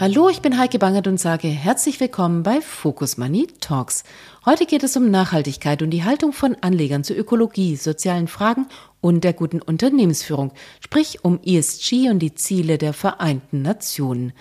Hallo, ich bin Heike Bangert und sage herzlich willkommen bei Focus Money Talks. Heute geht es um Nachhaltigkeit und die Haltung von Anlegern zu Ökologie, sozialen Fragen und der guten Unternehmensführung, sprich um ESG und die Ziele der Vereinten Nationen.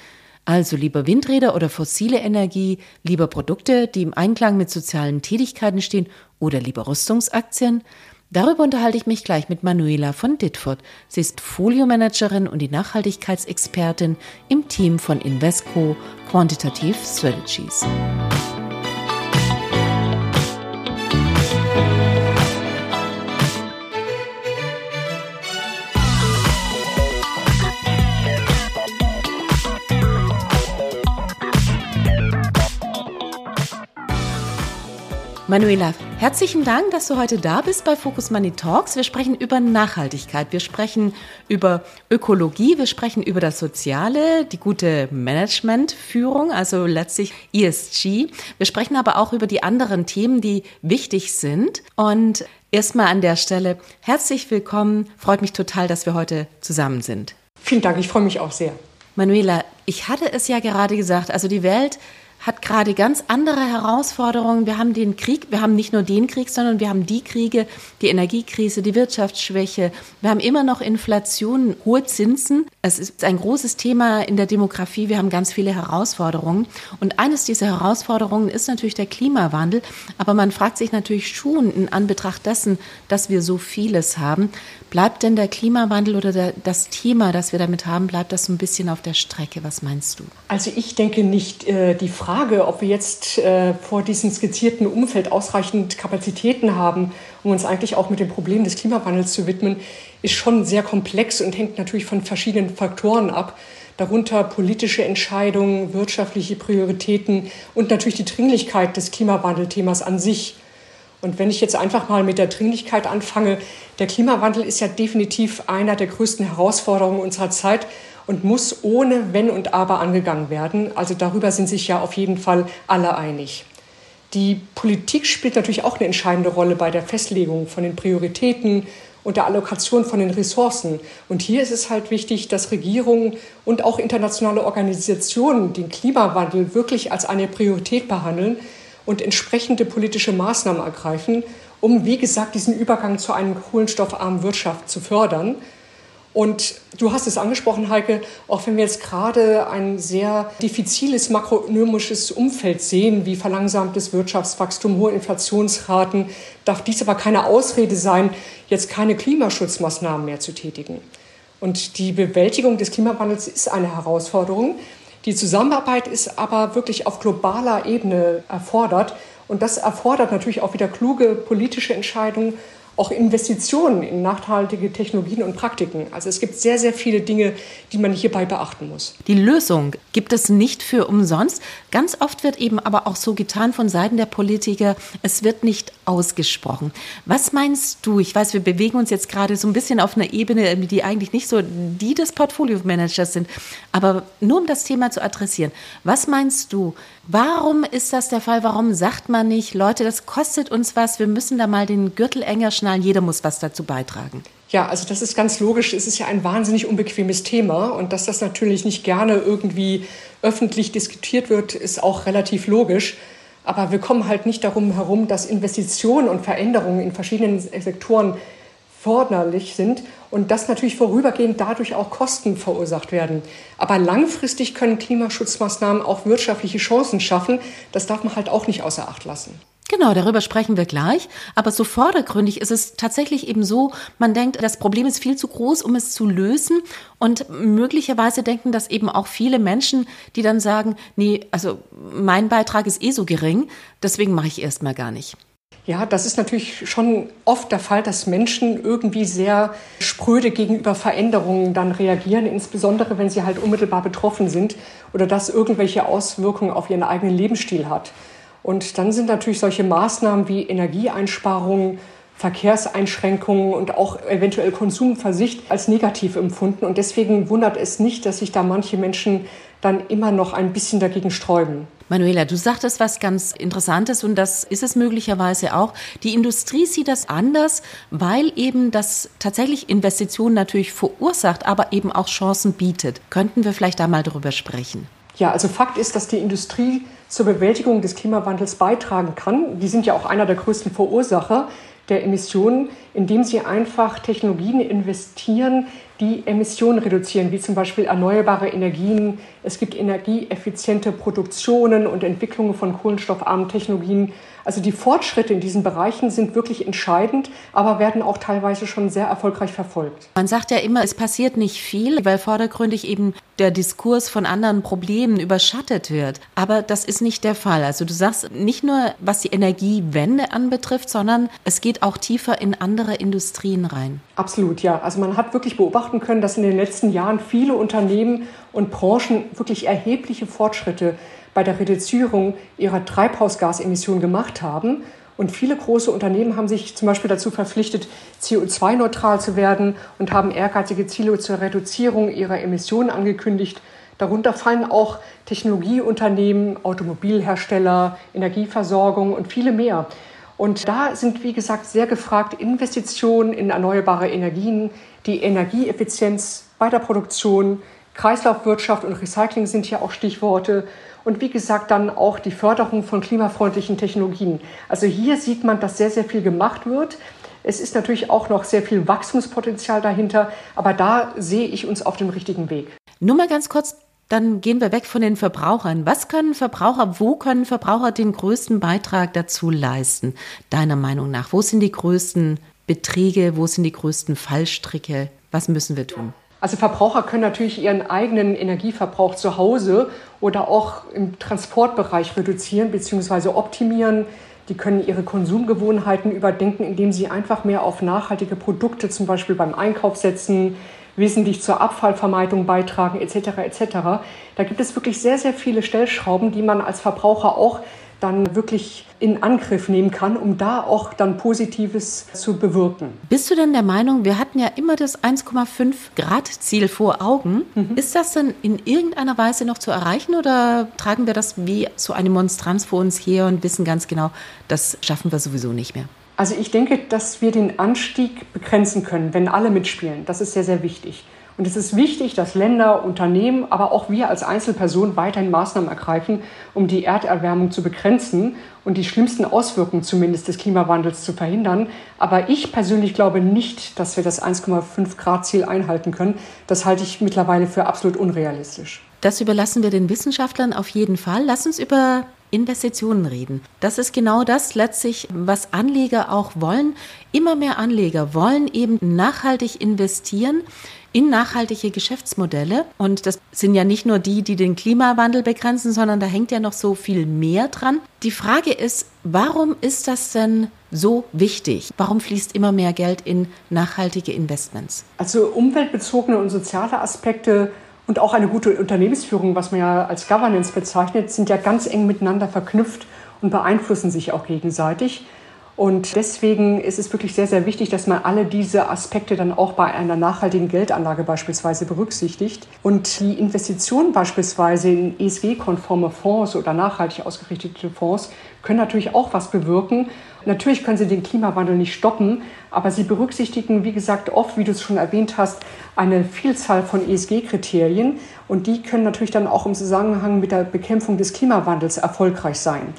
Also lieber Windräder oder fossile Energie, lieber Produkte, die im Einklang mit sozialen Tätigkeiten stehen oder lieber Rüstungsaktien? Darüber unterhalte ich mich gleich mit Manuela von Ditford. Sie ist Foliomanagerin und die Nachhaltigkeitsexpertin im Team von Invesco Quantitative Strategies. Manuela, herzlichen Dank, dass du heute da bist bei Focus Money Talks. Wir sprechen über Nachhaltigkeit, wir sprechen über Ökologie, wir sprechen über das Soziale, die gute Managementführung, also letztlich ESG. Wir sprechen aber auch über die anderen Themen, die wichtig sind. Und erstmal an der Stelle herzlich willkommen. Freut mich total, dass wir heute zusammen sind. Vielen Dank, ich freue mich auch sehr. Manuela, ich hatte es ja gerade gesagt, also die Welt hat gerade ganz andere Herausforderungen. Wir haben den Krieg, wir haben nicht nur den Krieg, sondern wir haben die Kriege, die Energiekrise, die Wirtschaftsschwäche. Wir haben immer noch Inflation, hohe Zinsen. Es ist ein großes Thema in der Demografie. Wir haben ganz viele Herausforderungen. Und eines dieser Herausforderungen ist natürlich der Klimawandel. Aber man fragt sich natürlich schon in Anbetracht dessen, dass wir so vieles haben, bleibt denn der Klimawandel oder der, das Thema, das wir damit haben, bleibt das so ein bisschen auf der Strecke? Was meinst du? Also ich denke nicht. Äh, die Frage ob wir jetzt äh, vor diesem skizzierten Umfeld ausreichend Kapazitäten haben, um uns eigentlich auch mit dem Problem des Klimawandels zu widmen, ist schon sehr komplex und hängt natürlich von verschiedenen Faktoren ab. Darunter politische Entscheidungen, wirtschaftliche Prioritäten und natürlich die Dringlichkeit des Klimawandelthemas an sich. Und wenn ich jetzt einfach mal mit der Dringlichkeit anfange, der Klimawandel ist ja definitiv einer der größten Herausforderungen unserer Zeit und muss ohne Wenn und Aber angegangen werden. Also darüber sind sich ja auf jeden Fall alle einig. Die Politik spielt natürlich auch eine entscheidende Rolle bei der Festlegung von den Prioritäten und der Allokation von den Ressourcen. Und hier ist es halt wichtig, dass Regierungen und auch internationale Organisationen den Klimawandel wirklich als eine Priorität behandeln und entsprechende politische Maßnahmen ergreifen, um, wie gesagt, diesen Übergang zu einer kohlenstoffarmen Wirtschaft zu fördern. Und du hast es angesprochen, Heike, auch wenn wir jetzt gerade ein sehr diffiziles makroökonomisches Umfeld sehen, wie verlangsamtes Wirtschaftswachstum, hohe Inflationsraten, darf dies aber keine Ausrede sein, jetzt keine Klimaschutzmaßnahmen mehr zu tätigen. Und die Bewältigung des Klimawandels ist eine Herausforderung. Die Zusammenarbeit ist aber wirklich auf globaler Ebene erfordert. Und das erfordert natürlich auch wieder kluge politische Entscheidungen auch Investitionen in nachhaltige Technologien und Praktiken. Also es gibt sehr, sehr viele Dinge, die man hierbei beachten muss. Die Lösung gibt es nicht für umsonst. Ganz oft wird eben aber auch so getan von Seiten der Politiker, es wird nicht ausgesprochen. Was meinst du? Ich weiß, wir bewegen uns jetzt gerade so ein bisschen auf einer Ebene, die eigentlich nicht so die des Portfolio-Managers sind. Aber nur um das Thema zu adressieren, was meinst du? Warum ist das der Fall? Warum sagt man nicht, Leute, das kostet uns was, wir müssen da mal den Gürtel enger schnallen, jeder muss was dazu beitragen? Ja, also das ist ganz logisch. Es ist ja ein wahnsinnig unbequemes Thema und dass das natürlich nicht gerne irgendwie öffentlich diskutiert wird, ist auch relativ logisch. Aber wir kommen halt nicht darum herum, dass Investitionen und Veränderungen in verschiedenen Sektoren forderlich sind und dass natürlich vorübergehend dadurch auch Kosten verursacht werden. Aber langfristig können Klimaschutzmaßnahmen auch wirtschaftliche Chancen schaffen. Das darf man halt auch nicht außer Acht lassen. Genau, darüber sprechen wir gleich. Aber so vordergründig ist es tatsächlich eben so, man denkt, das Problem ist viel zu groß, um es zu lösen. Und möglicherweise denken das eben auch viele Menschen, die dann sagen, nee, also mein Beitrag ist eh so gering, deswegen mache ich erstmal gar nicht. Ja, das ist natürlich schon oft der Fall, dass Menschen irgendwie sehr spröde gegenüber Veränderungen dann reagieren, insbesondere wenn sie halt unmittelbar betroffen sind oder das irgendwelche Auswirkungen auf ihren eigenen Lebensstil hat. Und dann sind natürlich solche Maßnahmen wie Energieeinsparungen, Verkehrseinschränkungen und auch eventuell Konsumversicht als negativ empfunden. Und deswegen wundert es nicht, dass sich da manche Menschen dann immer noch ein bisschen dagegen sträuben. Manuela, du sagtest was ganz Interessantes und das ist es möglicherweise auch. Die Industrie sieht das anders, weil eben das tatsächlich Investitionen natürlich verursacht, aber eben auch Chancen bietet. Könnten wir vielleicht da mal darüber sprechen? Ja, also Fakt ist, dass die Industrie zur Bewältigung des Klimawandels beitragen kann. Die sind ja auch einer der größten Verursacher der Emissionen, indem sie einfach Technologien investieren, die Emissionen reduzieren, wie zum Beispiel erneuerbare Energien. Es gibt energieeffiziente Produktionen und Entwicklungen von kohlenstoffarmen Technologien. Also die Fortschritte in diesen Bereichen sind wirklich entscheidend, aber werden auch teilweise schon sehr erfolgreich verfolgt. Man sagt ja immer, es passiert nicht viel, weil vordergründig eben der Diskurs von anderen Problemen überschattet wird. Aber das ist nicht der Fall. Also du sagst nicht nur, was die Energiewende anbetrifft, sondern es geht auch tiefer in andere Industrien rein. Absolut, ja. Also man hat wirklich beobachten können, dass in den letzten Jahren viele Unternehmen und Branchen wirklich erhebliche Fortschritte bei der Reduzierung ihrer Treibhausgasemissionen gemacht haben. Und viele große Unternehmen haben sich zum Beispiel dazu verpflichtet, CO2-neutral zu werden und haben ehrgeizige Ziele zur Reduzierung ihrer Emissionen angekündigt. Darunter fallen auch Technologieunternehmen, Automobilhersteller, Energieversorgung und viele mehr. Und da sind, wie gesagt, sehr gefragt Investitionen in erneuerbare Energien, die Energieeffizienz bei der Produktion, Kreislaufwirtschaft und Recycling sind hier auch Stichworte und wie gesagt dann auch die Förderung von klimafreundlichen Technologien. Also hier sieht man, dass sehr, sehr viel gemacht wird. Es ist natürlich auch noch sehr viel Wachstumspotenzial dahinter, aber da sehe ich uns auf dem richtigen Weg. Nur mal ganz kurz, dann gehen wir weg von den Verbrauchern. Was können Verbraucher, wo können Verbraucher den größten Beitrag dazu leisten, deiner Meinung nach? Wo sind die größten Beträge, wo sind die größten Fallstricke? Was müssen wir tun? Also Verbraucher können natürlich ihren eigenen Energieverbrauch zu Hause oder auch im Transportbereich reduzieren bzw. optimieren. Die können ihre Konsumgewohnheiten überdenken, indem sie einfach mehr auf nachhaltige Produkte zum Beispiel beim Einkauf setzen, wesentlich zur Abfallvermeidung beitragen etc. etc. Da gibt es wirklich sehr, sehr viele Stellschrauben, die man als Verbraucher auch dann wirklich in Angriff nehmen kann, um da auch dann Positives zu bewirken. Bist du denn der Meinung, wir hatten ja immer das 1,5 Grad Ziel vor Augen. Mhm. Ist das denn in irgendeiner Weise noch zu erreichen oder tragen wir das wie so eine Monstranz vor uns her und wissen ganz genau, das schaffen wir sowieso nicht mehr? Also ich denke, dass wir den Anstieg begrenzen können, wenn alle mitspielen. Das ist sehr, sehr wichtig. Und es ist wichtig, dass Länder, Unternehmen, aber auch wir als Einzelpersonen weiterhin Maßnahmen ergreifen, um die Erderwärmung zu begrenzen und die schlimmsten Auswirkungen zumindest des Klimawandels zu verhindern. Aber ich persönlich glaube nicht, dass wir das 1,5 Grad Ziel einhalten können. Das halte ich mittlerweile für absolut unrealistisch. Das überlassen wir den Wissenschaftlern auf jeden Fall. Lass uns über Investitionen reden. Das ist genau das letztlich, was Anleger auch wollen. Immer mehr Anleger wollen eben nachhaltig investieren in nachhaltige Geschäftsmodelle. Und das sind ja nicht nur die, die den Klimawandel begrenzen, sondern da hängt ja noch so viel mehr dran. Die Frage ist, warum ist das denn so wichtig? Warum fließt immer mehr Geld in nachhaltige Investments? Also umweltbezogene und soziale Aspekte und auch eine gute Unternehmensführung, was man ja als Governance bezeichnet, sind ja ganz eng miteinander verknüpft und beeinflussen sich auch gegenseitig. Und deswegen ist es wirklich sehr, sehr wichtig, dass man alle diese Aspekte dann auch bei einer nachhaltigen Geldanlage beispielsweise berücksichtigt. Und die Investitionen beispielsweise in ESG-konforme Fonds oder nachhaltig ausgerichtete Fonds können natürlich auch was bewirken. Natürlich können sie den Klimawandel nicht stoppen, aber sie berücksichtigen, wie gesagt, oft, wie du es schon erwähnt hast, eine Vielzahl von ESG-Kriterien. Und die können natürlich dann auch im Zusammenhang mit der Bekämpfung des Klimawandels erfolgreich sein.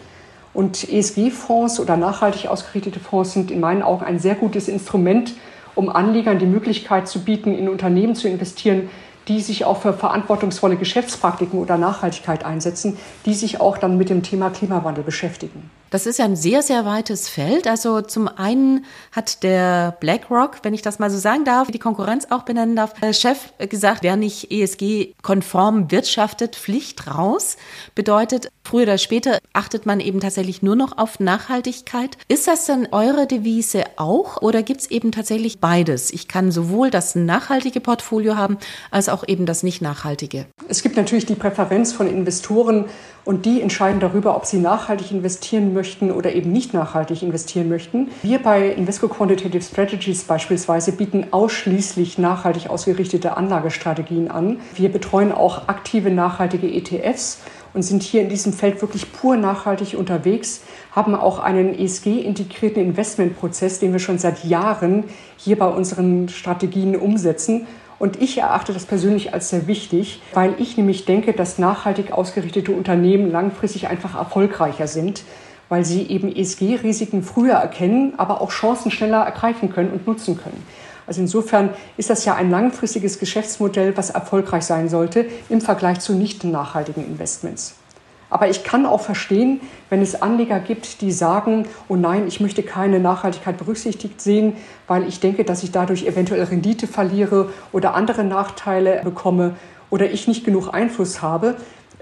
Und ESG-Fonds oder nachhaltig ausgerichtete Fonds sind in meinen Augen ein sehr gutes Instrument, um Anlegern die Möglichkeit zu bieten, in Unternehmen zu investieren, die sich auch für verantwortungsvolle Geschäftspraktiken oder Nachhaltigkeit einsetzen, die sich auch dann mit dem Thema Klimawandel beschäftigen. Das ist ja ein sehr, sehr weites Feld. Also zum einen hat der BlackRock, wenn ich das mal so sagen darf, die Konkurrenz auch benennen darf, der Chef gesagt, wer nicht ESG-konform wirtschaftet, Pflicht raus. Bedeutet, früher oder später achtet man eben tatsächlich nur noch auf Nachhaltigkeit. Ist das denn eure Devise auch oder gibt es eben tatsächlich beides? Ich kann sowohl das nachhaltige Portfolio haben, als auch eben das nicht nachhaltige. Es gibt natürlich die Präferenz von Investoren und die entscheiden darüber, ob sie nachhaltig investieren möchten oder eben nicht nachhaltig investieren möchten. Wir bei Invesco Quantitative Strategies beispielsweise bieten ausschließlich nachhaltig ausgerichtete Anlagestrategien an. Wir betreuen auch aktive nachhaltige ETFs und sind hier in diesem Feld wirklich pur nachhaltig unterwegs, haben auch einen ESG-integrierten Investmentprozess, den wir schon seit Jahren hier bei unseren Strategien umsetzen und ich erachte das persönlich als sehr wichtig, weil ich nämlich denke, dass nachhaltig ausgerichtete Unternehmen langfristig einfach erfolgreicher sind, weil sie eben ESG-Risiken früher erkennen, aber auch Chancen schneller ergreifen können und nutzen können. Also insofern ist das ja ein langfristiges Geschäftsmodell, was erfolgreich sein sollte im Vergleich zu nicht nachhaltigen Investments. Aber ich kann auch verstehen, wenn es Anleger gibt, die sagen, oh nein, ich möchte keine Nachhaltigkeit berücksichtigt sehen, weil ich denke, dass ich dadurch eventuell Rendite verliere oder andere Nachteile bekomme oder ich nicht genug Einfluss habe.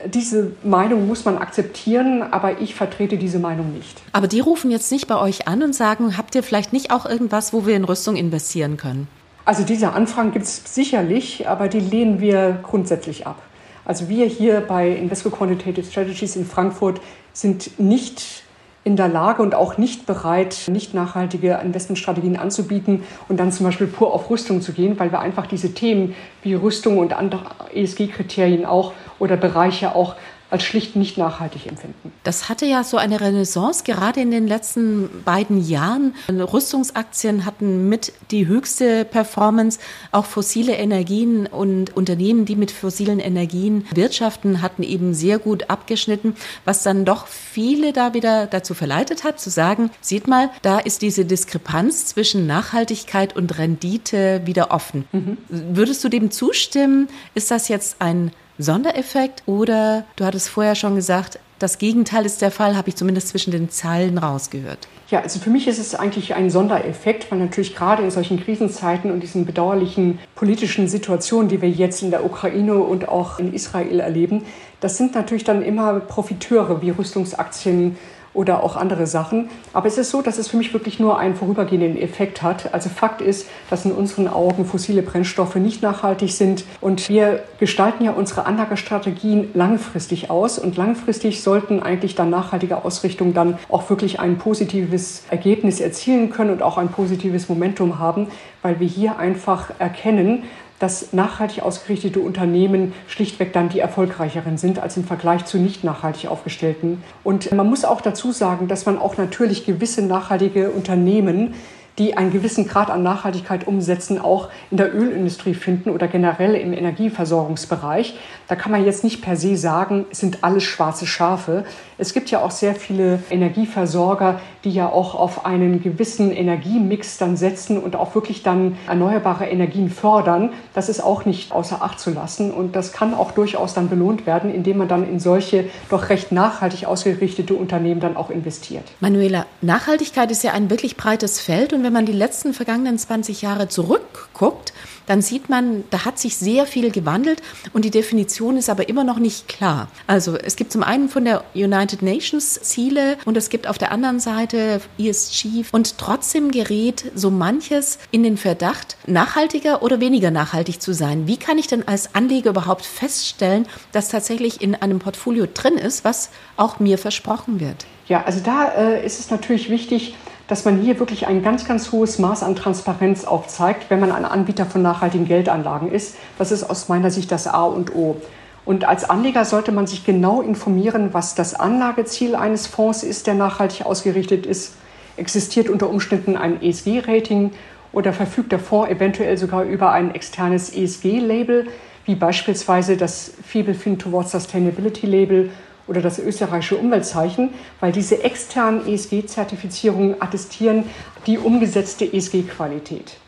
Diese Meinung muss man akzeptieren, aber ich vertrete diese Meinung nicht. Aber die rufen jetzt nicht bei euch an und sagen, habt ihr vielleicht nicht auch irgendwas, wo wir in Rüstung investieren können? Also diese Anfragen gibt es sicherlich, aber die lehnen wir grundsätzlich ab. Also wir hier bei Invesco Quantitative Strategies in Frankfurt sind nicht in der Lage und auch nicht bereit, nicht nachhaltige Investmentstrategien anzubieten und dann zum Beispiel pur auf Rüstung zu gehen, weil wir einfach diese Themen wie Rüstung und andere ESG-Kriterien auch oder Bereiche auch als schlicht nicht nachhaltig empfinden. Das hatte ja so eine Renaissance, gerade in den letzten beiden Jahren. Rüstungsaktien hatten mit die höchste Performance. Auch fossile Energien und Unternehmen, die mit fossilen Energien wirtschaften, hatten eben sehr gut abgeschnitten, was dann doch viele da wieder dazu verleitet hat, zu sagen, sieht mal, da ist diese Diskrepanz zwischen Nachhaltigkeit und Rendite wieder offen. Mhm. Würdest du dem zustimmen? Ist das jetzt ein Sondereffekt oder du hattest vorher schon gesagt, das Gegenteil ist der Fall, habe ich zumindest zwischen den Zeilen rausgehört. Ja, also für mich ist es eigentlich ein Sondereffekt, weil natürlich gerade in solchen Krisenzeiten und diesen bedauerlichen politischen Situationen, die wir jetzt in der Ukraine und auch in Israel erleben, das sind natürlich dann immer Profiteure wie Rüstungsaktien, oder auch andere Sachen. Aber es ist so, dass es für mich wirklich nur einen vorübergehenden Effekt hat. Also Fakt ist, dass in unseren Augen fossile Brennstoffe nicht nachhaltig sind und wir gestalten ja unsere Anlagestrategien langfristig aus und langfristig sollten eigentlich dann nachhaltige Ausrichtungen dann auch wirklich ein positives Ergebnis erzielen können und auch ein positives Momentum haben, weil wir hier einfach erkennen, dass nachhaltig ausgerichtete Unternehmen schlichtweg dann die erfolgreicheren sind als im Vergleich zu nicht nachhaltig aufgestellten. Und man muss auch dazu sagen, dass man auch natürlich gewisse nachhaltige Unternehmen die einen gewissen Grad an Nachhaltigkeit umsetzen, auch in der Ölindustrie finden oder generell im Energieversorgungsbereich. Da kann man jetzt nicht per se sagen, es sind alles schwarze Schafe. Es gibt ja auch sehr viele Energieversorger, die ja auch auf einen gewissen Energiemix dann setzen und auch wirklich dann erneuerbare Energien fördern. Das ist auch nicht außer Acht zu lassen und das kann auch durchaus dann belohnt werden, indem man dann in solche doch recht nachhaltig ausgerichtete Unternehmen dann auch investiert. Manuela, Nachhaltigkeit ist ja ein wirklich breites Feld und wenn man die letzten vergangenen 20 Jahre zurückguckt, dann sieht man, da hat sich sehr viel gewandelt und die Definition ist aber immer noch nicht klar. Also es gibt zum einen von der United Nations Ziele und es gibt auf der anderen Seite ESG und trotzdem gerät so manches in den Verdacht, nachhaltiger oder weniger nachhaltig zu sein. Wie kann ich denn als Anleger überhaupt feststellen, dass tatsächlich in einem Portfolio drin ist, was auch mir versprochen wird? Ja, also da äh, ist es natürlich wichtig, dass man hier wirklich ein ganz, ganz hohes Maß an Transparenz aufzeigt, wenn man ein Anbieter von nachhaltigen Geldanlagen ist. Das ist aus meiner Sicht das A und O. Und als Anleger sollte man sich genau informieren, was das Anlageziel eines Fonds ist, der nachhaltig ausgerichtet ist. Existiert unter Umständen ein ESG-Rating oder verfügt der Fonds eventuell sogar über ein externes ESG-Label, wie beispielsweise das Feeble Fin Towards Sustainability Label oder das österreichische Umweltzeichen, weil diese externen ESG-Zertifizierungen attestieren die umgesetzte ESG-Qualität.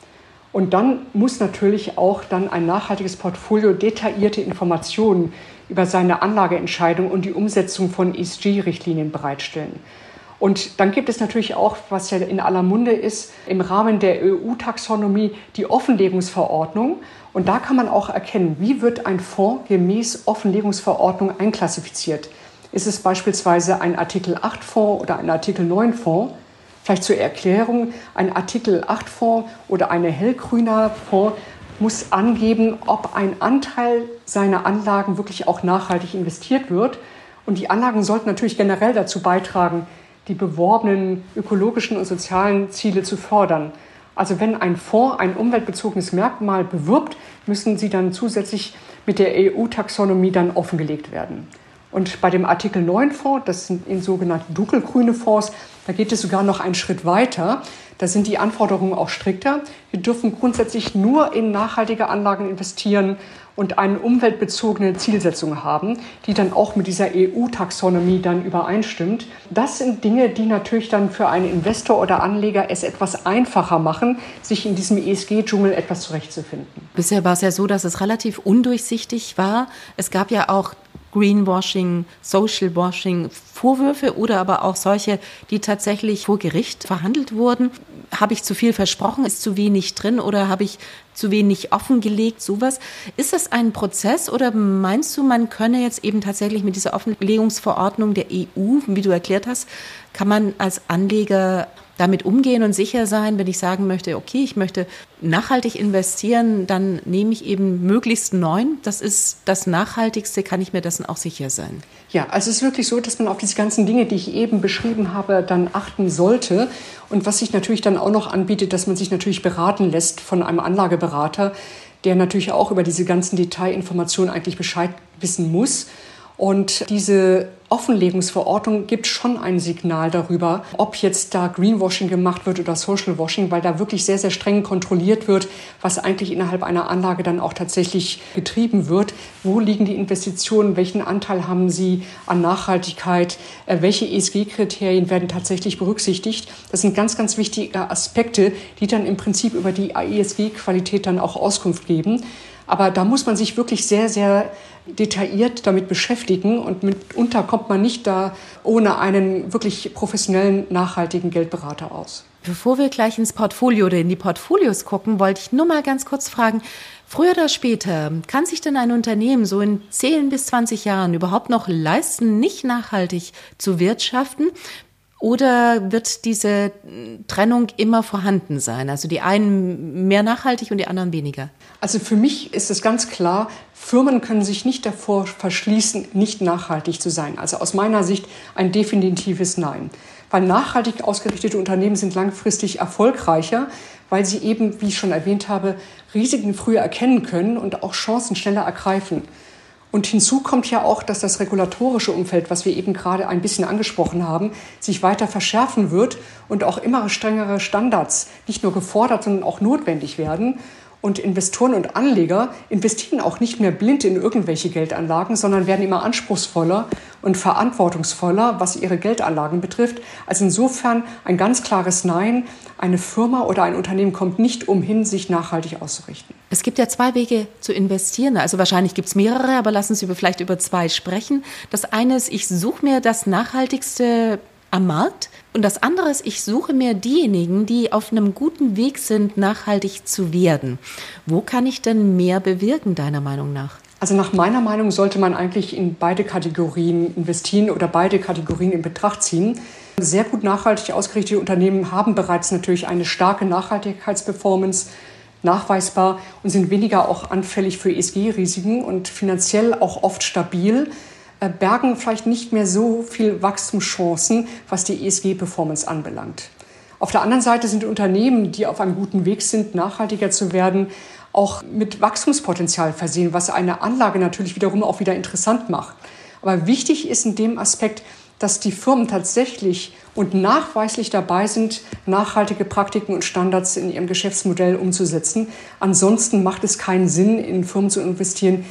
Und dann muss natürlich auch dann ein nachhaltiges Portfolio detaillierte Informationen über seine Anlageentscheidung und die Umsetzung von ESG-Richtlinien bereitstellen. Und dann gibt es natürlich auch, was ja in aller Munde ist, im Rahmen der EU-Taxonomie die Offenlegungsverordnung. Und da kann man auch erkennen, wie wird ein Fonds gemäß Offenlegungsverordnung einklassifiziert. Ist es beispielsweise ein Artikel 8 Fonds oder ein Artikel 9 Fonds? Vielleicht zur Erklärung, ein Artikel 8 Fonds oder eine hellgrüner Fonds muss angeben, ob ein Anteil seiner Anlagen wirklich auch nachhaltig investiert wird. Und die Anlagen sollten natürlich generell dazu beitragen, die beworbenen ökologischen und sozialen Ziele zu fördern. Also wenn ein Fonds ein umweltbezogenes Merkmal bewirbt, müssen sie dann zusätzlich mit der EU-Taxonomie dann offengelegt werden. Und bei dem Artikel 9 Fonds, das sind in sogenannte dunkelgrüne Fonds, da geht es sogar noch einen Schritt weiter. Da sind die Anforderungen auch strikter. Wir dürfen grundsätzlich nur in nachhaltige Anlagen investieren und eine umweltbezogene Zielsetzung haben, die dann auch mit dieser EU-Taxonomie dann übereinstimmt. Das sind Dinge, die natürlich dann für einen Investor oder Anleger es etwas einfacher machen, sich in diesem ESG-Dschungel etwas zurechtzufinden. Bisher war es ja so, dass es relativ undurchsichtig war. Es gab ja auch Greenwashing, Socialwashing Vorwürfe oder aber auch solche, die tatsächlich vor Gericht verhandelt wurden. Habe ich zu viel versprochen? Ist zu wenig drin oder habe ich zu wenig offengelegt? Sowas. Ist das ein Prozess oder meinst du, man könne jetzt eben tatsächlich mit dieser Offenlegungsverordnung der EU, wie du erklärt hast, kann man als Anleger damit umgehen und sicher sein, wenn ich sagen möchte, okay, ich möchte nachhaltig investieren, dann nehme ich eben möglichst neun. Das ist das Nachhaltigste, kann ich mir dessen auch sicher sein. Ja, also es ist wirklich so, dass man auf diese ganzen Dinge, die ich eben beschrieben habe, dann achten sollte. Und was sich natürlich dann auch noch anbietet, dass man sich natürlich beraten lässt von einem Anlageberater, der natürlich auch über diese ganzen Detailinformationen eigentlich Bescheid wissen muss. Und diese Offenlegungsverordnung gibt schon ein Signal darüber, ob jetzt da Greenwashing gemacht wird oder Socialwashing, weil da wirklich sehr, sehr streng kontrolliert wird, was eigentlich innerhalb einer Anlage dann auch tatsächlich getrieben wird. Wo liegen die Investitionen? Welchen Anteil haben sie an Nachhaltigkeit? Äh, welche ESG-Kriterien werden tatsächlich berücksichtigt? Das sind ganz, ganz wichtige Aspekte, die dann im Prinzip über die ESG-Qualität dann auch Auskunft geben. Aber da muss man sich wirklich sehr, sehr detailliert damit beschäftigen und mitunter kommt man nicht da ohne einen wirklich professionellen, nachhaltigen Geldberater aus. Bevor wir gleich ins Portfolio oder in die Portfolios gucken, wollte ich nur mal ganz kurz fragen, früher oder später, kann sich denn ein Unternehmen so in 10 bis 20 Jahren überhaupt noch leisten, nicht nachhaltig zu wirtschaften? Oder wird diese Trennung immer vorhanden sein? Also die einen mehr nachhaltig und die anderen weniger? Also für mich ist es ganz klar, Firmen können sich nicht davor verschließen, nicht nachhaltig zu sein. Also aus meiner Sicht ein definitives Nein. Weil nachhaltig ausgerichtete Unternehmen sind langfristig erfolgreicher, weil sie eben, wie ich schon erwähnt habe, Risiken früher erkennen können und auch Chancen schneller ergreifen. Und hinzu kommt ja auch, dass das regulatorische Umfeld, was wir eben gerade ein bisschen angesprochen haben, sich weiter verschärfen wird und auch immer strengere Standards nicht nur gefordert, sondern auch notwendig werden. Und Investoren und Anleger investieren auch nicht mehr blind in irgendwelche Geldanlagen, sondern werden immer anspruchsvoller und verantwortungsvoller, was ihre Geldanlagen betrifft. Also insofern ein ganz klares Nein. Eine Firma oder ein Unternehmen kommt nicht umhin, sich nachhaltig auszurichten. Es gibt ja zwei Wege zu investieren. Also wahrscheinlich gibt es mehrere, aber lassen Sie vielleicht über zwei sprechen. Das eine ist, ich suche mir das nachhaltigste am Markt. Und das andere ist, ich suche mir diejenigen, die auf einem guten Weg sind, nachhaltig zu werden. Wo kann ich denn mehr bewirken, deiner Meinung nach? Also nach meiner Meinung sollte man eigentlich in beide Kategorien investieren oder beide Kategorien in Betracht ziehen. Sehr gut nachhaltig ausgerichtete Unternehmen haben bereits natürlich eine starke Nachhaltigkeitsperformance nachweisbar und sind weniger auch anfällig für ESG-Risiken und finanziell auch oft stabil. Äh, bergen vielleicht nicht mehr so viel Wachstumschancen, was die ESG-Performance anbelangt. Auf der anderen Seite sind Unternehmen, die auf einem guten Weg sind, nachhaltiger zu werden, auch mit Wachstumspotenzial versehen, was eine Anlage natürlich wiederum auch wieder interessant macht. Aber wichtig ist in dem Aspekt, dass die Firmen tatsächlich und nachweislich dabei sind, nachhaltige Praktiken und Standards in ihrem Geschäftsmodell umzusetzen. Ansonsten macht es keinen Sinn, in Firmen zu investieren,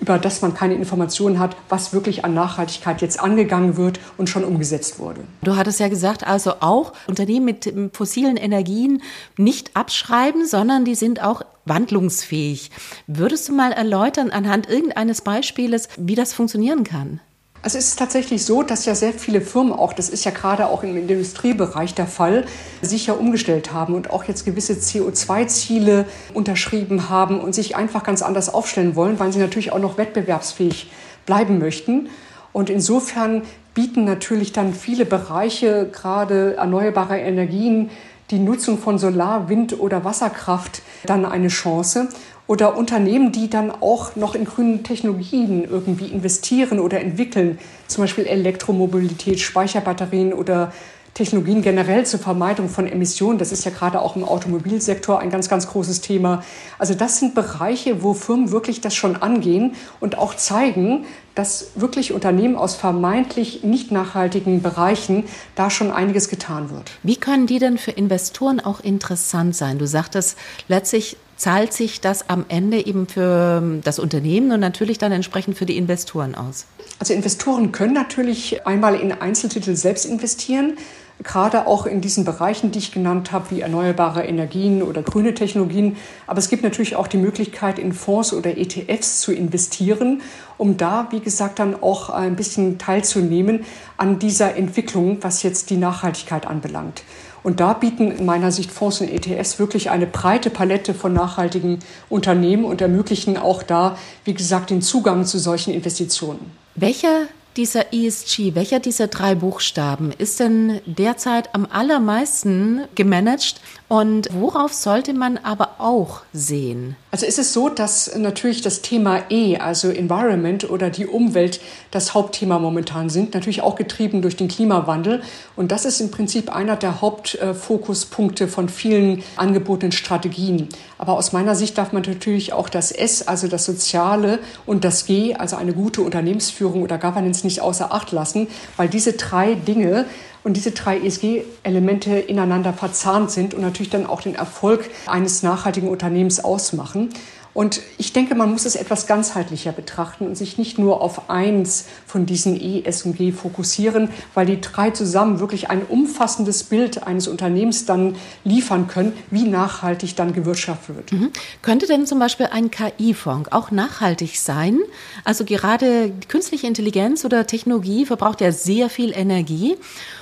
über das man keine Informationen hat, was wirklich an Nachhaltigkeit jetzt angegangen wird und schon umgesetzt wurde. Du hattest ja gesagt, also auch Unternehmen mit fossilen Energien nicht abschreiben, sondern die sind auch wandlungsfähig. Würdest du mal erläutern anhand irgendeines Beispieles, wie das funktionieren kann? Also es ist tatsächlich so, dass ja sehr viele Firmen auch, das ist ja gerade auch im Industriebereich der Fall, sich ja umgestellt haben und auch jetzt gewisse CO2-Ziele unterschrieben haben und sich einfach ganz anders aufstellen wollen, weil sie natürlich auch noch wettbewerbsfähig bleiben möchten. Und insofern bieten natürlich dann viele Bereiche, gerade erneuerbare Energien, die Nutzung von Solar, Wind oder Wasserkraft dann eine Chance? Oder Unternehmen, die dann auch noch in grünen Technologien irgendwie investieren oder entwickeln, zum Beispiel Elektromobilität, Speicherbatterien oder Technologien generell zur Vermeidung von Emissionen. Das ist ja gerade auch im Automobilsektor ein ganz, ganz großes Thema. Also das sind Bereiche, wo Firmen wirklich das schon angehen und auch zeigen, dass wirklich Unternehmen aus vermeintlich nicht nachhaltigen Bereichen da schon einiges getan wird. Wie können die denn für Investoren auch interessant sein? Du sagtest, letztlich zahlt sich das am Ende eben für das Unternehmen und natürlich dann entsprechend für die Investoren aus? Also Investoren können natürlich einmal in Einzeltitel selbst investieren gerade auch in diesen Bereichen, die ich genannt habe, wie erneuerbare Energien oder grüne Technologien. Aber es gibt natürlich auch die Möglichkeit, in Fonds oder ETFs zu investieren, um da, wie gesagt, dann auch ein bisschen teilzunehmen an dieser Entwicklung, was jetzt die Nachhaltigkeit anbelangt. Und da bieten in meiner Sicht Fonds und ETFs wirklich eine breite Palette von nachhaltigen Unternehmen und ermöglichen auch da, wie gesagt, den Zugang zu solchen Investitionen. Welcher dieser ESG, welcher dieser drei Buchstaben ist denn derzeit am allermeisten gemanagt und worauf sollte man aber auch sehen? Also ist es so, dass natürlich das Thema E, also Environment oder die Umwelt, das Hauptthema momentan sind, natürlich auch getrieben durch den Klimawandel. Und das ist im Prinzip einer der Hauptfokuspunkte von vielen angebotenen Strategien. Aber aus meiner Sicht darf man natürlich auch das S, also das Soziale und das G, also eine gute Unternehmensführung oder Governance nicht außer Acht lassen, weil diese drei Dinge und diese drei ESG-Elemente ineinander verzahnt sind und natürlich dann auch den Erfolg eines nachhaltigen Unternehmens ausmachen. Und ich denke, man muss es etwas ganzheitlicher betrachten und sich nicht nur auf eins von diesen E, S und G fokussieren, weil die drei zusammen wirklich ein umfassendes Bild eines Unternehmens dann liefern können, wie nachhaltig dann gewirtschaftet wird. Mhm. Könnte denn zum Beispiel ein KI-Fonds auch nachhaltig sein? Also gerade künstliche Intelligenz oder Technologie verbraucht ja sehr viel Energie.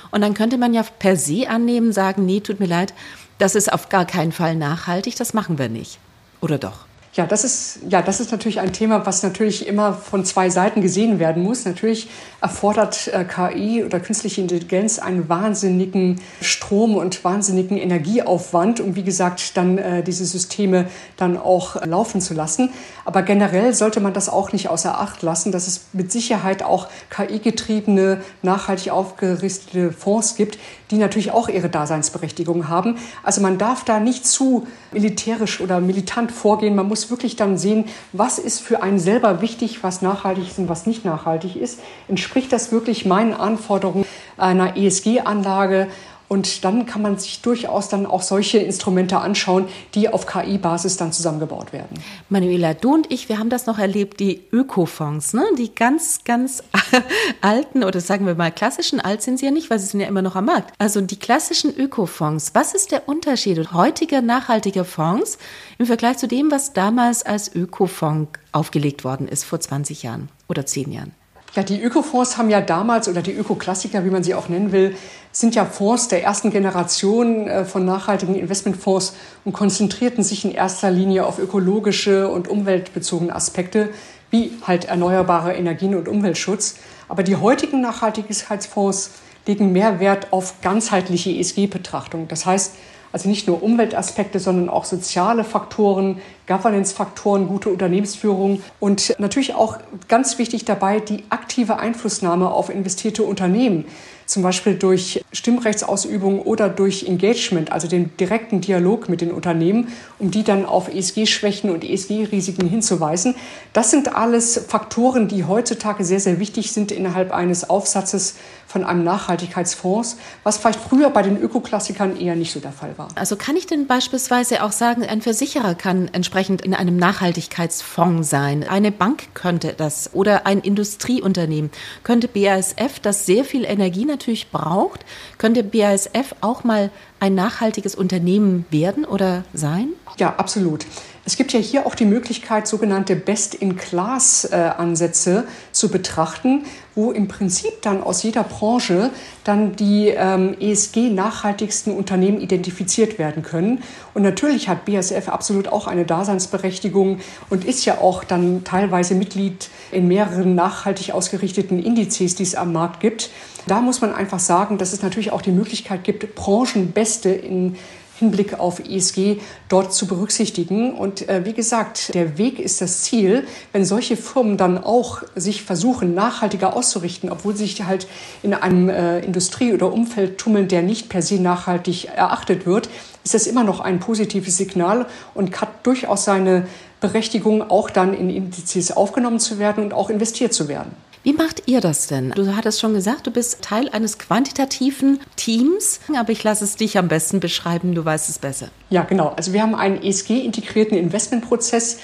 Und dann könnte man ja per se annehmen, sagen, nee, tut mir leid, das ist auf gar keinen Fall nachhaltig, das machen wir nicht. Oder doch? Ja, das ist, ja, das ist natürlich ein Thema, was natürlich immer von zwei Seiten gesehen werden muss. Natürlich erfordert äh, KI oder künstliche Intelligenz einen wahnsinnigen Strom und wahnsinnigen Energieaufwand, um wie gesagt dann äh, diese Systeme dann auch äh, laufen zu lassen. Aber generell sollte man das auch nicht außer Acht lassen, dass es mit Sicherheit auch KI-getriebene, nachhaltig aufgerichtete Fonds gibt, die natürlich auch ihre Daseinsberechtigung haben. Also man darf da nicht zu militärisch oder militant vorgehen. Man muss wirklich dann sehen, was ist für einen selber wichtig, was nachhaltig ist und was nicht nachhaltig ist. Entspricht das wirklich meinen Anforderungen einer ESG-Anlage? Und dann kann man sich durchaus dann auch solche Instrumente anschauen, die auf KI-Basis dann zusammengebaut werden. Manuela, du und ich, wir haben das noch erlebt, die Ökofonds, ne? die ganz, ganz alten oder sagen wir mal klassischen, alt sind sie ja nicht, weil sie sind ja immer noch am Markt. Also die klassischen Ökofonds, was ist der Unterschied heutiger nachhaltiger Fonds im Vergleich zu dem, was damals als Ökofonds aufgelegt worden ist vor 20 Jahren oder 10 Jahren? Ja, die Ökofonds haben ja damals, oder die Ökoklassiker, wie man sie auch nennen will, sind ja Fonds der ersten Generation äh, von nachhaltigen Investmentfonds und konzentrierten sich in erster Linie auf ökologische und umweltbezogene Aspekte, wie halt erneuerbare Energien und Umweltschutz. Aber die heutigen Nachhaltigkeitsfonds legen mehr Wert auf ganzheitliche ESG-Betrachtung. Das heißt, also nicht nur Umweltaspekte, sondern auch soziale Faktoren, Governance-Faktoren, gute Unternehmensführung und natürlich auch ganz wichtig dabei die aktive Einflussnahme auf investierte Unternehmen zum Beispiel durch Stimmrechtsausübung oder durch Engagement, also den direkten Dialog mit den Unternehmen, um die dann auf ESG-Schwächen und ESG-Risiken hinzuweisen. Das sind alles Faktoren, die heutzutage sehr, sehr wichtig sind innerhalb eines Aufsatzes von einem Nachhaltigkeitsfonds, was vielleicht früher bei den Ökoklassikern eher nicht so der Fall war. Also kann ich denn beispielsweise auch sagen, ein Versicherer kann entsprechend in einem Nachhaltigkeitsfonds sein, eine Bank könnte das oder ein Industrieunternehmen, könnte BASF, das sehr viel Energie natürlich braucht, könnte BASF auch mal ein nachhaltiges Unternehmen werden oder sein? Ja, absolut. Es gibt ja hier auch die Möglichkeit, sogenannte Best-in-Class-Ansätze zu betrachten, wo im Prinzip dann aus jeder Branche dann die ähm, ESG-nachhaltigsten Unternehmen identifiziert werden können. Und natürlich hat BASF absolut auch eine Daseinsberechtigung und ist ja auch dann teilweise Mitglied in mehreren nachhaltig ausgerichteten Indizes, die es am Markt gibt. Da muss man einfach sagen, dass es natürlich auch die Möglichkeit gibt, Branchenbeste in Hinblick auf ESG dort zu berücksichtigen. Und äh, wie gesagt, der Weg ist das Ziel. Wenn solche Firmen dann auch sich versuchen, nachhaltiger auszurichten, obwohl sie sich halt in einem äh, Industrie- oder Umfeld tummeln, der nicht per se nachhaltig erachtet wird, ist das immer noch ein positives Signal und hat durchaus seine Berechtigung, auch dann in Indizes aufgenommen zu werden und auch investiert zu werden. Wie macht ihr das denn? Du hattest schon gesagt, du bist Teil eines quantitativen Teams, aber ich lasse es dich am besten beschreiben, du weißt es besser. Ja, genau. Also wir haben einen ESG-integrierten Investmentprozess,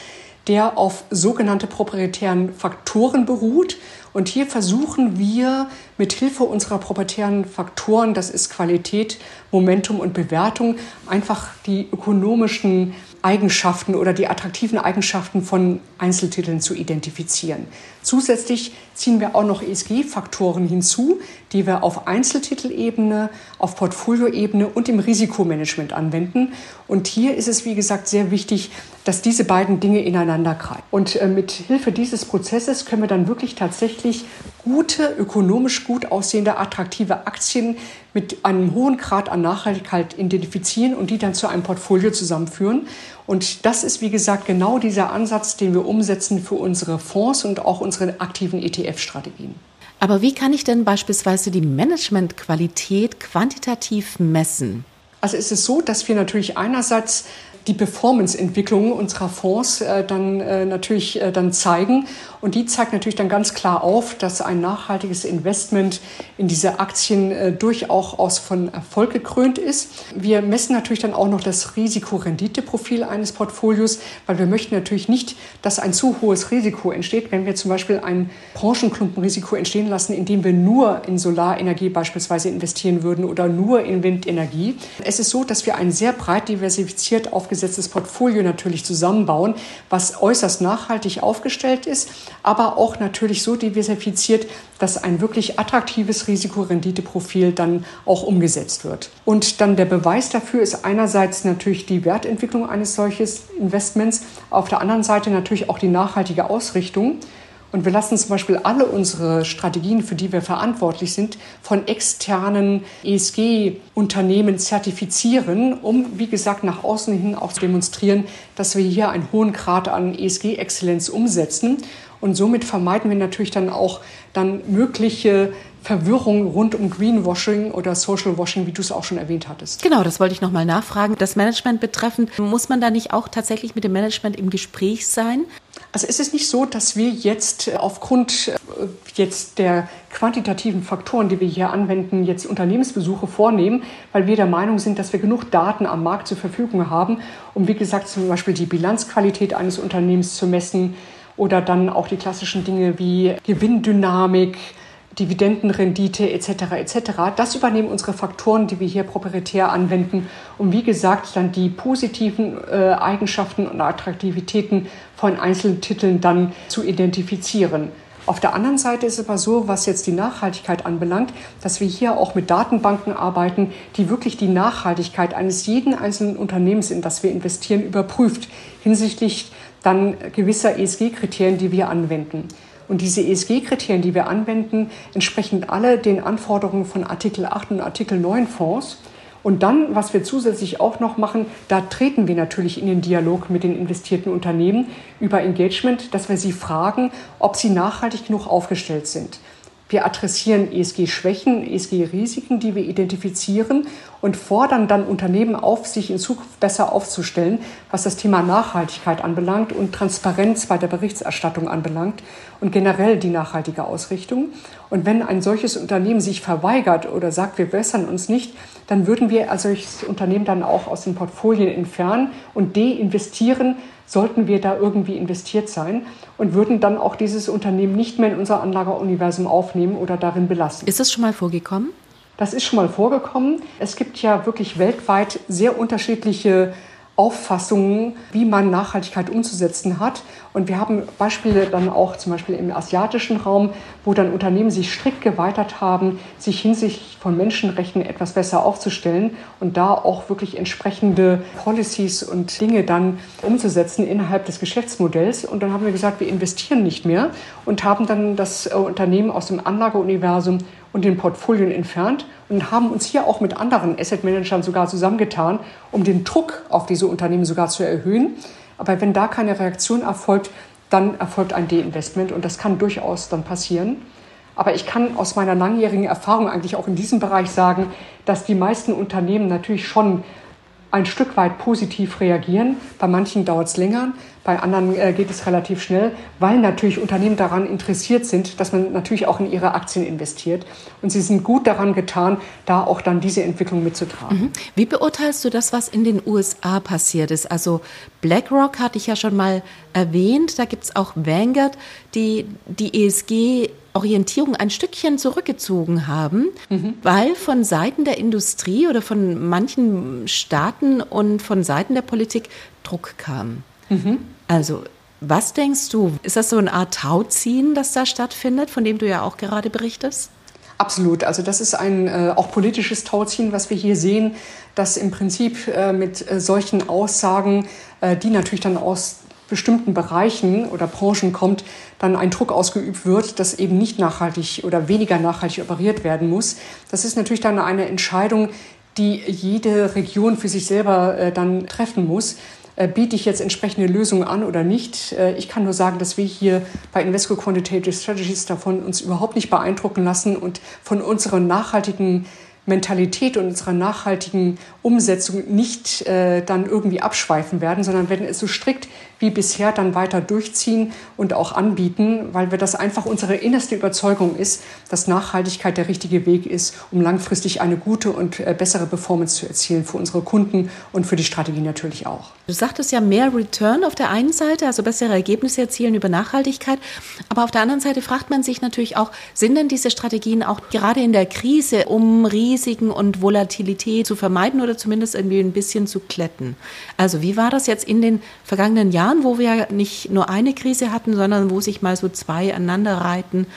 der auf sogenannte proprietären Faktoren beruht. Und hier versuchen wir mit Hilfe unserer proprietären Faktoren, das ist Qualität, Momentum und Bewertung, einfach die ökonomischen Eigenschaften oder die attraktiven Eigenschaften von Einzeltiteln zu identifizieren. Zusätzlich ziehen wir auch noch ESG-Faktoren hinzu, die wir auf Einzeltitelebene, auf Portfolioebene und im Risikomanagement anwenden. Und hier ist es, wie gesagt, sehr wichtig, dass diese beiden Dinge ineinander greifen. Und äh, mit Hilfe dieses Prozesses können wir dann wirklich tatsächlich gute, ökonomisch gut aussehende, attraktive Aktien mit einem hohen Grad an Nachhaltigkeit identifizieren und die dann zu einem Portfolio zusammenführen. Und das ist, wie gesagt, genau dieser Ansatz, den wir umsetzen für unsere Fonds und auch unsere aktiven ETF-Strategien. Aber wie kann ich denn beispielsweise die Managementqualität quantitativ messen? Also es ist so, dass wir natürlich einerseits die Performance-Entwicklung unserer Fonds äh, dann äh, natürlich äh, dann zeigen. Und die zeigt natürlich dann ganz klar auf, dass ein nachhaltiges Investment in diese Aktien äh, durchaus von Erfolg gekrönt ist. Wir messen natürlich dann auch noch das Risikorenditeprofil eines Portfolios, weil wir möchten natürlich nicht, dass ein zu hohes Risiko entsteht, wenn wir zum Beispiel ein Branchenklumpenrisiko entstehen lassen, indem wir nur in Solarenergie beispielsweise investieren würden oder nur in Windenergie. Es ist so, dass wir ein sehr breit diversifiziert auf aufgesetztes Portfolio natürlich zusammenbauen, was äußerst nachhaltig aufgestellt ist, aber auch natürlich so diversifiziert, dass ein wirklich attraktives Risikorenditeprofil dann auch umgesetzt wird. Und dann der Beweis dafür ist einerseits natürlich die Wertentwicklung eines solches Investments, auf der anderen Seite natürlich auch die nachhaltige Ausrichtung. Und wir lassen zum Beispiel alle unsere Strategien, für die wir verantwortlich sind, von externen ESG-Unternehmen zertifizieren, um, wie gesagt, nach außen hin auch zu demonstrieren, dass wir hier einen hohen Grad an ESG-Exzellenz umsetzen. Und somit vermeiden wir natürlich dann auch dann mögliche Verwirrung rund um Greenwashing oder Social Washing, wie du es auch schon erwähnt hattest. Genau, das wollte ich nochmal nachfragen. Das Management betreffend, muss man da nicht auch tatsächlich mit dem Management im Gespräch sein? Also es ist nicht so, dass wir jetzt aufgrund äh, jetzt der quantitativen Faktoren, die wir hier anwenden, jetzt Unternehmensbesuche vornehmen, weil wir der Meinung sind, dass wir genug Daten am Markt zur Verfügung haben, um wie gesagt zum Beispiel die Bilanzqualität eines Unternehmens zu messen oder dann auch die klassischen Dinge wie Gewinndynamik, Dividendenrendite etc. etc. Das übernehmen unsere Faktoren, die wir hier proprietär anwenden, um wie gesagt dann die positiven äh, Eigenschaften und Attraktivitäten von einzelnen Titeln dann zu identifizieren. Auf der anderen Seite ist es aber so, was jetzt die Nachhaltigkeit anbelangt, dass wir hier auch mit Datenbanken arbeiten, die wirklich die Nachhaltigkeit eines jeden einzelnen Unternehmens, in das wir investieren, überprüft hinsichtlich dann gewisser ESG-Kriterien, die wir anwenden. Und diese ESG-Kriterien, die wir anwenden, entsprechen alle den Anforderungen von Artikel 8 und Artikel 9 Fonds. Und dann, was wir zusätzlich auch noch machen, da treten wir natürlich in den Dialog mit den investierten Unternehmen über Engagement, dass wir sie fragen, ob sie nachhaltig genug aufgestellt sind. Wir adressieren ESG-Schwächen, ESG-Risiken, die wir identifizieren und fordern dann Unternehmen auf, sich in Zukunft besser aufzustellen, was das Thema Nachhaltigkeit anbelangt und Transparenz bei der Berichterstattung anbelangt und generell die nachhaltige Ausrichtung. Und wenn ein solches Unternehmen sich verweigert oder sagt, wir bessern uns nicht, dann würden wir als solches Unternehmen dann auch aus den Portfolien entfernen und deinvestieren, sollten wir da irgendwie investiert sein und würden dann auch dieses Unternehmen nicht mehr in unser Anlageuniversum aufnehmen oder darin belassen. Ist das schon mal vorgekommen? Das ist schon mal vorgekommen. Es gibt ja wirklich weltweit sehr unterschiedliche Auffassungen, wie man Nachhaltigkeit umzusetzen hat. Und wir haben Beispiele dann auch zum Beispiel im asiatischen Raum, wo dann Unternehmen sich strikt geweitert haben, sich hinsichtlich von Menschenrechten etwas besser aufzustellen und da auch wirklich entsprechende Policies und Dinge dann umzusetzen innerhalb des Geschäftsmodells. Und dann haben wir gesagt, wir investieren nicht mehr und haben dann das Unternehmen aus dem Anlageuniversum und den Portfolien entfernt und haben uns hier auch mit anderen Asset Managern sogar zusammengetan, um den Druck auf diese Unternehmen sogar zu erhöhen. Aber wenn da keine Reaktion erfolgt, dann erfolgt ein Deinvestment und das kann durchaus dann passieren. Aber ich kann aus meiner langjährigen Erfahrung eigentlich auch in diesem Bereich sagen, dass die meisten Unternehmen natürlich schon ein Stück weit positiv reagieren. Bei manchen dauert es länger, bei anderen äh, geht es relativ schnell, weil natürlich Unternehmen daran interessiert sind, dass man natürlich auch in ihre Aktien investiert. Und sie sind gut daran getan, da auch dann diese Entwicklung mitzutragen. Mhm. Wie beurteilst du das, was in den USA passiert ist? Also BlackRock hatte ich ja schon mal erwähnt, da gibt es auch Vanguard, die die ESG Orientierung ein Stückchen zurückgezogen haben, mhm. weil von Seiten der Industrie oder von manchen Staaten und von Seiten der Politik Druck kam. Mhm. Also was denkst du, ist das so eine Art Tauziehen, das da stattfindet, von dem du ja auch gerade berichtest? Absolut. Also das ist ein äh, auch politisches Tauziehen, was wir hier sehen, dass im Prinzip äh, mit äh, solchen Aussagen, äh, die natürlich dann aus bestimmten Bereichen oder Branchen kommt, dann ein Druck ausgeübt wird, dass eben nicht nachhaltig oder weniger nachhaltig operiert werden muss. Das ist natürlich dann eine Entscheidung, die jede Region für sich selber äh, dann treffen muss. Äh, biete ich jetzt entsprechende Lösungen an oder nicht? Äh, ich kann nur sagen, dass wir hier bei Invesco Quantitative Strategies davon uns überhaupt nicht beeindrucken lassen und von unseren nachhaltigen Mentalität und unserer nachhaltigen Umsetzung nicht äh, dann irgendwie abschweifen werden, sondern werden es so strikt wie bisher dann weiter durchziehen und auch anbieten, weil wir das einfach unsere innerste Überzeugung ist, dass Nachhaltigkeit der richtige Weg ist, um langfristig eine gute und äh, bessere Performance zu erzielen für unsere Kunden und für die Strategie natürlich auch. Du sagtest ja mehr Return auf der einen Seite, also bessere Ergebnisse erzielen über Nachhaltigkeit, aber auf der anderen Seite fragt man sich natürlich auch, sind denn diese Strategien auch gerade in der Krise, um Risiken und Volatilität zu vermeiden oder zumindest irgendwie ein bisschen zu kletten? Also wie war das jetzt in den vergangenen Jahren? Jahren, wo wir nicht nur eine Krise hatten, sondern wo sich mal so zwei aneinander reiten.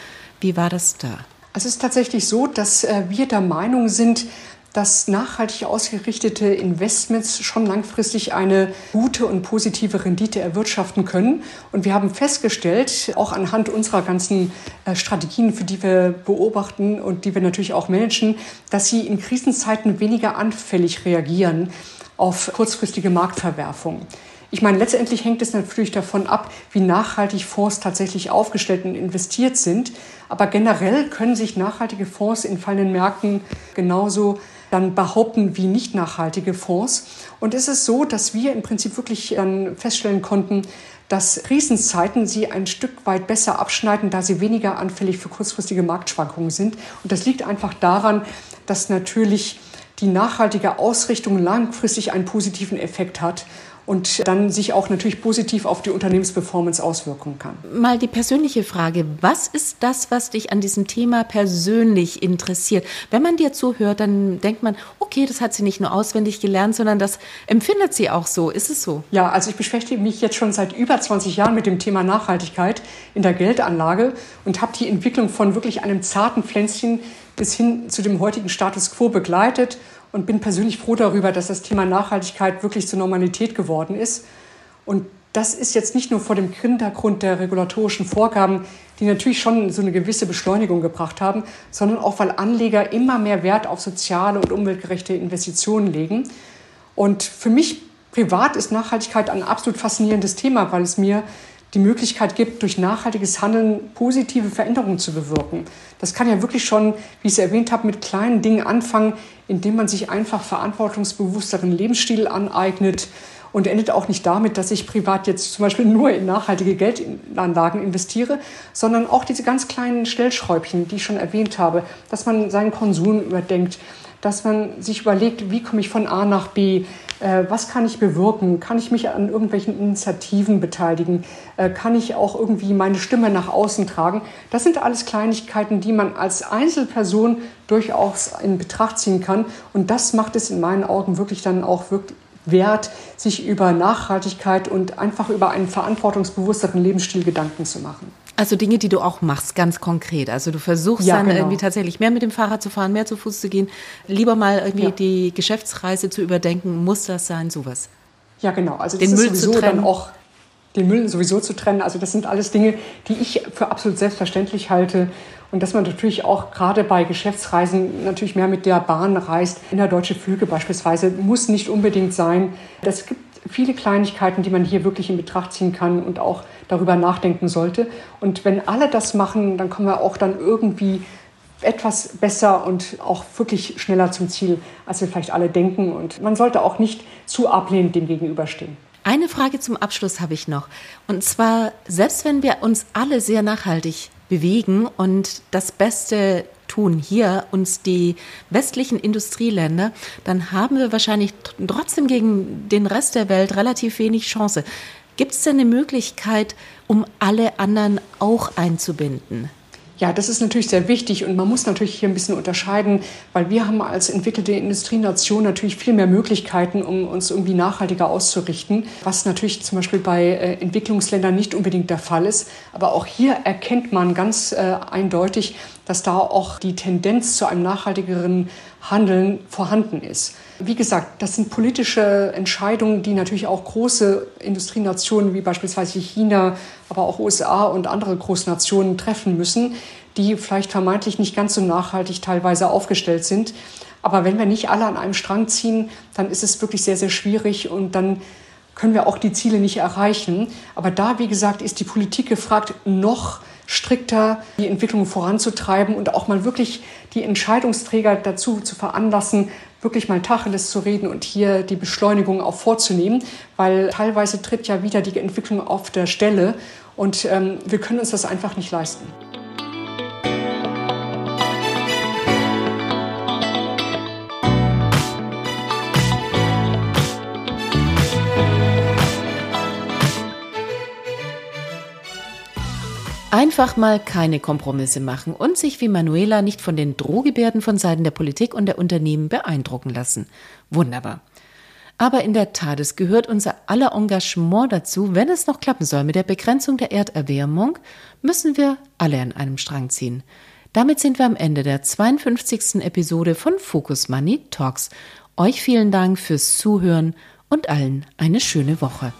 Wie war das da? Es ist tatsächlich so, dass äh, wir der Meinung sind, dass nachhaltig ausgerichtete Investments schon langfristig eine gute und positive Rendite erwirtschaften können. Und wir haben festgestellt, auch anhand unserer ganzen äh, Strategien, für die wir beobachten und die wir natürlich auch managen, dass sie in Krisenzeiten weniger anfällig reagieren auf kurzfristige Marktverwerfungen. Ich meine, letztendlich hängt es natürlich davon ab, wie nachhaltig Fonds tatsächlich aufgestellt und investiert sind. Aber generell können sich nachhaltige Fonds in fallenden Märkten genauso dann behaupten wie nicht nachhaltige Fonds. Und es ist so, dass wir im Prinzip wirklich dann feststellen konnten, dass Krisenzeiten sie ein Stück weit besser abschneiden, da sie weniger anfällig für kurzfristige Marktschwankungen sind. Und das liegt einfach daran, dass natürlich die nachhaltige Ausrichtung langfristig einen positiven Effekt hat und dann sich auch natürlich positiv auf die Unternehmensperformance auswirken kann. Mal die persönliche Frage, was ist das, was dich an diesem Thema persönlich interessiert? Wenn man dir zuhört, dann denkt man, okay, das hat sie nicht nur auswendig gelernt, sondern das empfindet sie auch so. Ist es so? Ja, also ich beschäftige mich jetzt schon seit über 20 Jahren mit dem Thema Nachhaltigkeit in der Geldanlage und habe die Entwicklung von wirklich einem zarten Pflänzchen bis hin zu dem heutigen Status quo begleitet und bin persönlich froh darüber, dass das Thema Nachhaltigkeit wirklich zur Normalität geworden ist. Und das ist jetzt nicht nur vor dem Hintergrund der regulatorischen Vorgaben, die natürlich schon so eine gewisse Beschleunigung gebracht haben, sondern auch, weil Anleger immer mehr Wert auf soziale und umweltgerechte Investitionen legen. Und für mich privat ist Nachhaltigkeit ein absolut faszinierendes Thema, weil es mir die Möglichkeit gibt, durch nachhaltiges Handeln positive Veränderungen zu bewirken. Das kann ja wirklich schon, wie ich es erwähnt habe, mit kleinen Dingen anfangen, indem man sich einfach verantwortungsbewussteren Lebensstil aneignet und endet auch nicht damit, dass ich privat jetzt zum Beispiel nur in nachhaltige Geldanlagen investiere, sondern auch diese ganz kleinen Stellschräubchen, die ich schon erwähnt habe, dass man seinen Konsum überdenkt, dass man sich überlegt, wie komme ich von A nach B, äh, was kann ich bewirken, kann ich mich an irgendwelchen Initiativen beteiligen, äh, kann ich auch irgendwie meine Stimme nach außen tragen. Das sind alles Kleinigkeiten, die man als Einzelperson durchaus in Betracht ziehen kann. Und das macht es in meinen Augen wirklich dann auch wirklich wert, sich über Nachhaltigkeit und einfach über einen verantwortungsbewussteren Lebensstil Gedanken zu machen. Also Dinge, die du auch machst, ganz konkret. Also du versuchst ja, dann genau. irgendwie tatsächlich mehr mit dem Fahrrad zu fahren, mehr zu Fuß zu gehen, lieber mal irgendwie ja. die Geschäftsreise zu überdenken. Muss das sein, sowas? Ja, genau. Also den Müll zu trennen. auch den Müll sowieso zu trennen. Also das sind alles Dinge, die ich für absolut selbstverständlich halte Und dass man natürlich auch gerade bei Geschäftsreisen natürlich mehr mit der Bahn reist. Innerdeutsche Flüge beispielsweise muss nicht unbedingt sein. Es gibt viele Kleinigkeiten, die man hier wirklich in Betracht ziehen kann und auch darüber nachdenken sollte. Und wenn alle das machen, dann kommen wir auch dann irgendwie etwas besser und auch wirklich schneller zum Ziel, als wir vielleicht alle denken. Und man sollte auch nicht zu ablehnend dem gegenüberstehen. Eine Frage zum Abschluss habe ich noch. Und zwar, selbst wenn wir uns alle sehr nachhaltig bewegen und das Beste tun hier uns die westlichen Industrieländer, dann haben wir wahrscheinlich trotzdem gegen den Rest der Welt relativ wenig Chance. Gibt es denn eine Möglichkeit, um alle anderen auch einzubinden? Ja, das ist natürlich sehr wichtig und man muss natürlich hier ein bisschen unterscheiden, weil wir haben als entwickelte Industrienation natürlich viel mehr Möglichkeiten, um uns irgendwie nachhaltiger auszurichten, was natürlich zum Beispiel bei äh, Entwicklungsländern nicht unbedingt der Fall ist. Aber auch hier erkennt man ganz äh, eindeutig, dass da auch die Tendenz zu einem nachhaltigeren Handeln vorhanden ist. Wie gesagt, das sind politische Entscheidungen, die natürlich auch große Industrienationen wie beispielsweise China, aber auch USA und andere Großnationen treffen müssen, die vielleicht vermeintlich nicht ganz so nachhaltig teilweise aufgestellt sind. Aber wenn wir nicht alle an einem Strang ziehen, dann ist es wirklich sehr, sehr schwierig und dann können wir auch die Ziele nicht erreichen. Aber da, wie gesagt, ist die Politik gefragt, noch strikter die Entwicklung voranzutreiben und auch mal wirklich die Entscheidungsträger dazu zu veranlassen, wirklich mal Tacheles zu reden und hier die Beschleunigung auch vorzunehmen, weil teilweise tritt ja wieder die Entwicklung auf der Stelle und ähm, wir können uns das einfach nicht leisten. Einfach mal keine Kompromisse machen und sich wie Manuela nicht von den Drohgebärden von Seiten der Politik und der Unternehmen beeindrucken lassen. Wunderbar. Aber in der Tat, es gehört unser aller Engagement dazu. Wenn es noch klappen soll mit der Begrenzung der Erderwärmung, müssen wir alle an einem Strang ziehen. Damit sind wir am Ende der 52. Episode von Focus Money Talks. Euch vielen Dank fürs Zuhören und allen eine schöne Woche.